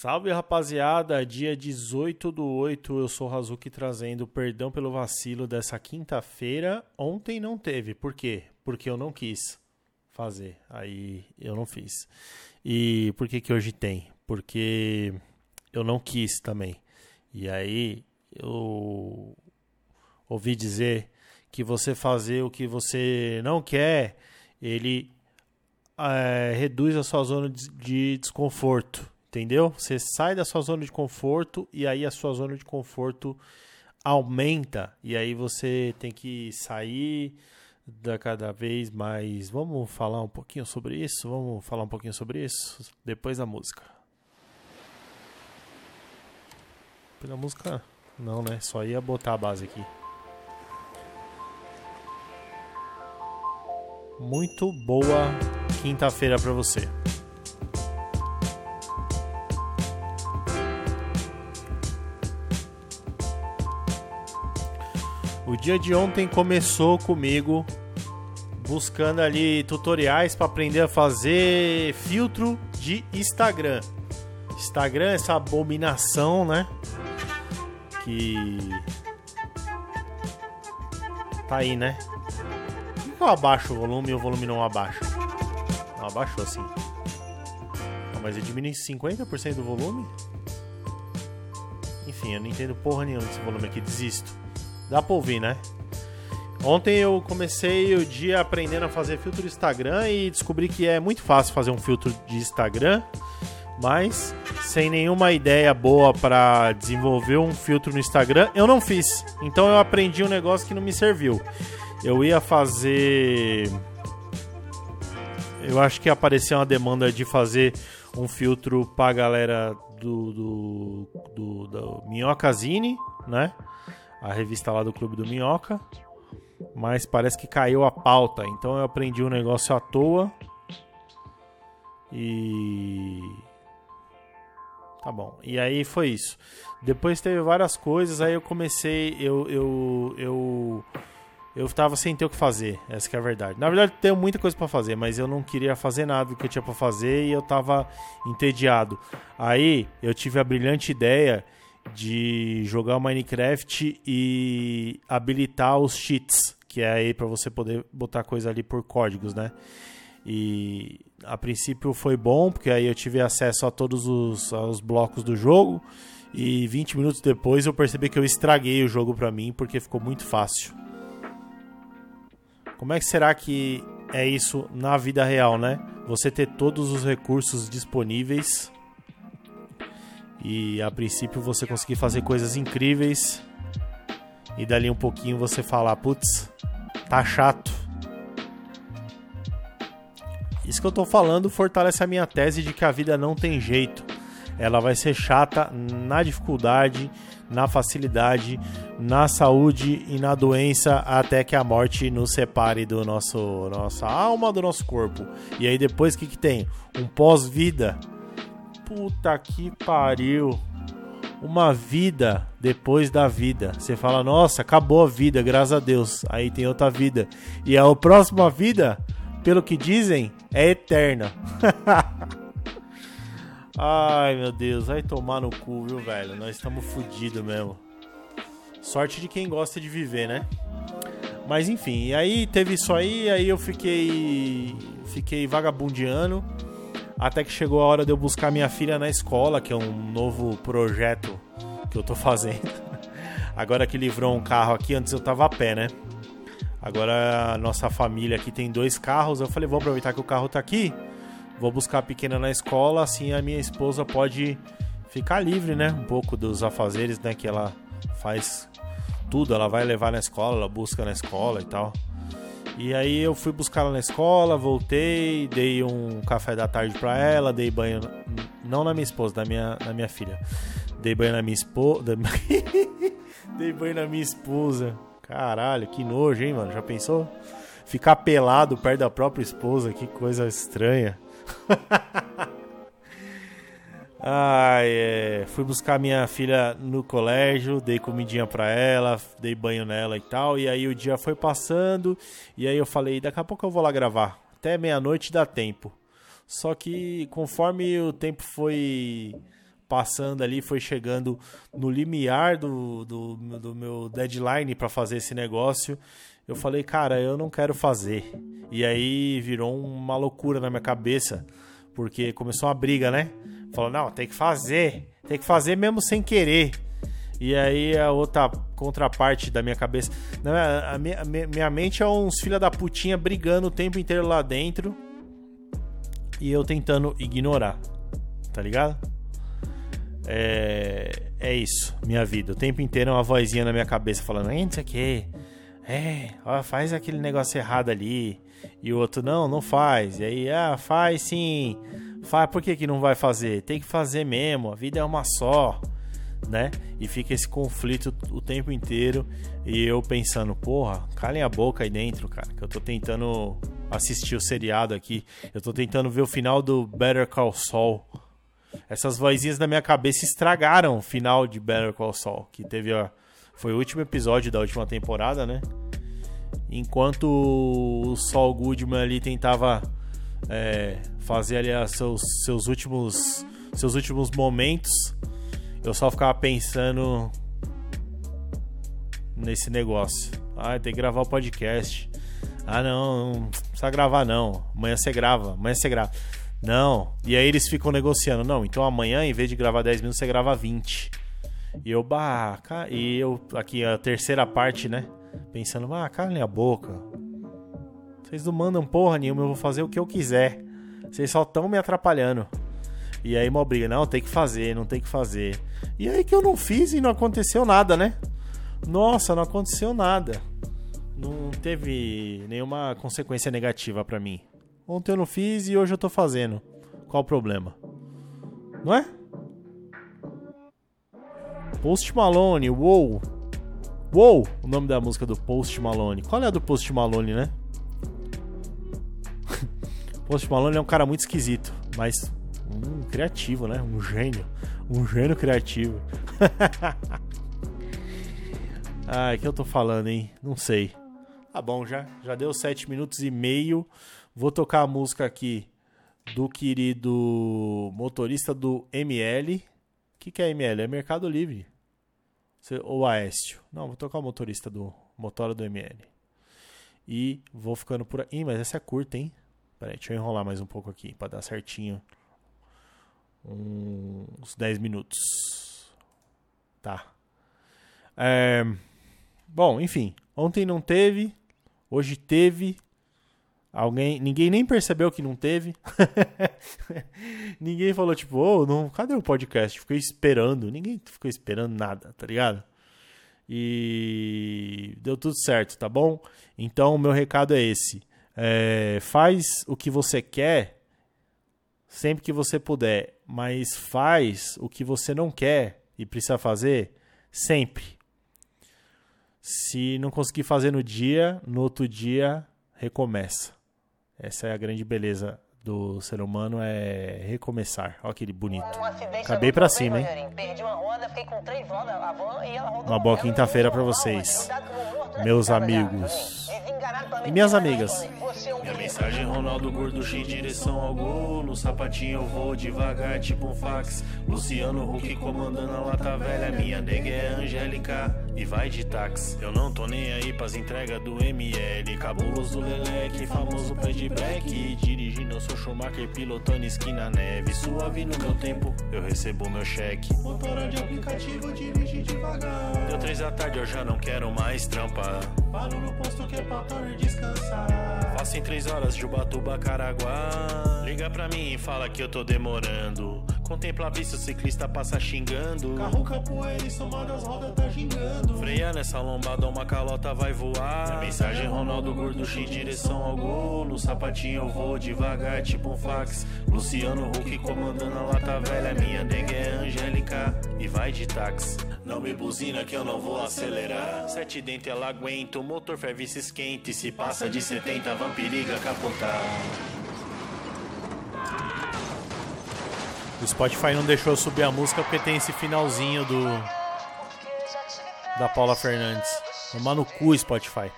Salve rapaziada, dia 18 do 8, eu sou o Hazuki trazendo perdão pelo vacilo dessa quinta-feira. Ontem não teve, por quê? Porque eu não quis fazer, aí eu não fiz. E por que que hoje tem? Porque eu não quis também. E aí eu ouvi dizer que você fazer o que você não quer, ele é, reduz a sua zona de desconforto. Entendeu? Você sai da sua zona de conforto e aí a sua zona de conforto aumenta e aí você tem que sair da cada vez mais. Vamos falar um pouquinho sobre isso? Vamos falar um pouquinho sobre isso depois da música. Depois da música, não, né? Só ia botar a base aqui. Muito boa quinta-feira para você. Dia de ontem começou comigo buscando ali tutoriais para aprender a fazer filtro de Instagram. Instagram, essa abominação, né? Que tá aí, né? Por que eu abaixo o volume e o volume não abaixa? Não abaixou assim. Mas eu diminui 50% do volume? Enfim, eu não entendo porra nenhuma desse volume aqui, desisto. Dá pra ouvir, né? Ontem eu comecei o dia aprendendo a fazer filtro Instagram e descobri que é muito fácil fazer um filtro de Instagram, mas sem nenhuma ideia boa para desenvolver um filtro no Instagram, eu não fiz. Então eu aprendi um negócio que não me serviu. Eu ia fazer. Eu acho que apareceu uma demanda de fazer um filtro pra galera do, do, do, do né? A revista lá do Clube do Minhoca, mas parece que caiu a pauta, então eu aprendi um negócio à toa e tá bom. E aí foi isso. Depois teve várias coisas, aí eu comecei, eu eu eu eu tava sem ter o que fazer, essa que é a verdade. Na verdade, tenho muita coisa para fazer, mas eu não queria fazer nada do que eu tinha para fazer e eu tava entediado. Aí eu tive a brilhante ideia de jogar Minecraft e habilitar os cheats, que é aí para você poder botar coisa ali por códigos, né? E a princípio foi bom, porque aí eu tive acesso a todos os, os blocos do jogo. E 20 minutos depois eu percebi que eu estraguei o jogo para mim porque ficou muito fácil. Como é que será que é isso na vida real, né? Você ter todos os recursos disponíveis e a princípio você conseguir fazer coisas incríveis e dali um pouquinho você falar, putz, tá chato. Isso que eu tô falando fortalece a minha tese de que a vida não tem jeito. Ela vai ser chata na dificuldade, na facilidade, na saúde e na doença até que a morte nos separe do nosso nossa alma, do nosso corpo. E aí depois o que, que tem? Um pós-vida puta que pariu. Uma vida depois da vida. Você fala, nossa, acabou a vida, graças a Deus. Aí tem outra vida. E a próxima vida, pelo que dizem, é eterna. Ai meu Deus, vai tomar no cu, viu, velho? Nós estamos fodidos mesmo. Sorte de quem gosta de viver, né? Mas enfim, aí teve isso aí, aí eu fiquei fiquei vagabundeando até que chegou a hora de eu buscar minha filha na escola, que é um novo projeto que eu tô fazendo. Agora que livrou um carro aqui, antes eu tava a pé, né? Agora a nossa família aqui tem dois carros. Eu falei, vou aproveitar que o carro tá aqui, vou buscar a pequena na escola, assim a minha esposa pode ficar livre, né? Um pouco dos afazeres, né? Que ela faz tudo, ela vai levar na escola, ela busca na escola e tal. E aí eu fui buscar ela na escola, voltei, dei um café da tarde pra ela, dei banho. Não na minha esposa, na minha, na minha filha. Dei banho na minha esposa. dei banho na minha esposa. Caralho, que nojo, hein, mano? Já pensou? Ficar pelado perto da própria esposa, que coisa estranha. Ai, é. Fui buscar minha filha no colégio, dei comidinha pra ela, dei banho nela e tal. E aí o dia foi passando. E aí eu falei, daqui a pouco eu vou lá gravar. Até meia-noite dá tempo. Só que conforme o tempo foi passando ali, foi chegando no limiar do, do, do meu deadline para fazer esse negócio. Eu falei, cara, eu não quero fazer. E aí virou uma loucura na minha cabeça, porque começou uma briga, né? Falou, não, tem que fazer, tem que fazer mesmo sem querer. E aí a outra contraparte da minha cabeça. A, minha, minha mente é uns filha da putinha brigando o tempo inteiro lá dentro. E eu tentando ignorar. Tá ligado? É, é isso, minha vida. O tempo inteiro é uma vozinha na minha cabeça falando, não sei que. É, ó, faz aquele negócio errado ali. E o outro, não, não faz. E aí, ah, faz sim. Faz, por que, que não vai fazer? Tem que fazer mesmo, a vida é uma só né? E fica esse conflito o tempo inteiro. E eu pensando, porra, calem a boca aí dentro, cara. Que eu tô tentando assistir o seriado aqui. Eu tô tentando ver o final do Better Call Saul. Essas vozinhas na minha cabeça estragaram o final de Better Call Saul. Que teve a. Foi o último episódio da última temporada, né? Enquanto o Saul Goodman ali tentava é, fazer ali seus, seus últimos seus últimos momentos eu só ficava pensando nesse negócio. Ah, tem que gravar o podcast. Ah, não, não precisa gravar não. Amanhã você grava, amanhã você grava. Não. E aí eles ficam negociando. Não, então amanhã, em vez de gravar 10 minutos, você grava 20. E eu, bah, e eu, aqui a terceira parte, né? Pensando, ah, calem a boca. Vocês não mandam porra nenhuma, eu vou fazer o que eu quiser. Vocês só estão me atrapalhando. E aí uma briga, não, tem que fazer, não tem que fazer. E aí que eu não fiz e não aconteceu nada, né? Nossa, não aconteceu nada. Não teve nenhuma consequência negativa para mim. Ontem eu não fiz e hoje eu tô fazendo. Qual o problema? Não é? Post Malone, Wow. Wow, o nome da música do Post Malone. Qual é a do Post Malone, né? Post Malone é um cara muito esquisito, mas um criativo, né? Um gênio. Um gênio criativo. Ai, o que eu tô falando, hein? Não sei. Tá bom, já, já deu 7 minutos e meio. Vou tocar a música aqui do querido motorista do ML. O que, que é ML? É Mercado Livre. Ou Aécio. Não, vou tocar o motorista do motora do ML. E vou ficando por aí. Ih, mas essa é curta, hein? Peraí, deixa eu enrolar mais um pouco aqui para dar certinho uns 10 minutos. Tá. É, bom, enfim. Ontem não teve. Hoje teve. Alguém, ninguém nem percebeu que não teve. ninguém falou tipo, oh, não, cadê o podcast? Fiquei esperando. Ninguém ficou esperando nada, tá ligado? E deu tudo certo, tá bom? Então, meu recado é esse. É, faz o que você quer sempre que você puder, mas faz o que você não quer e precisa fazer sempre. Se não conseguir fazer no dia, no outro dia recomeça. Essa é a grande beleza do ser humano é recomeçar. Olha aquele bonito. Acabei pra cima, hein? Uma boa quinta-feira para vocês, meus amigos e minhas amigas. Minha mensagem Ronaldo Gordo em direção ao gol No sapatinho eu vou devagar tipo um fax. Luciano Huck comandando a lata velha. Minha nega é Angélica e vai de táxi. Eu não tô nem aí pras entregas do ML Cabuloso Leleque, famoso pé de black Dirigindo eu sou Schumacher pilotando esquina neve. Suave no meu tempo, eu recebo meu cheque. Motora de aplicativo, dirige devagar. Deu três da tarde, eu já não quero mais trampar Paro no posto que é pra descansar Faço em três horas de Ubatuba, Caraguá. Liga pra mim e fala que eu tô demorando. Contempla a vista, o ciclista passa xingando. Carro capoeira somado as rodas nessa lombada, uma calota vai voar. A mensagem Ronaldo Gordo em direção ao gol. No sapatinho eu vou devagar, tipo um fax. Luciano Huck comandando a lata velha. Minha dengue é Angélica e vai de táxi. Não me buzina que eu não vou acelerar. Sete dentes ela aguenta, o motor ferve se esquente. Se passa de 70, vampiriga capotar. O Spotify não deixou eu subir a música porque tem esse finalzinho do. Da Paula Fernandes. Tomar no cu, Spotify.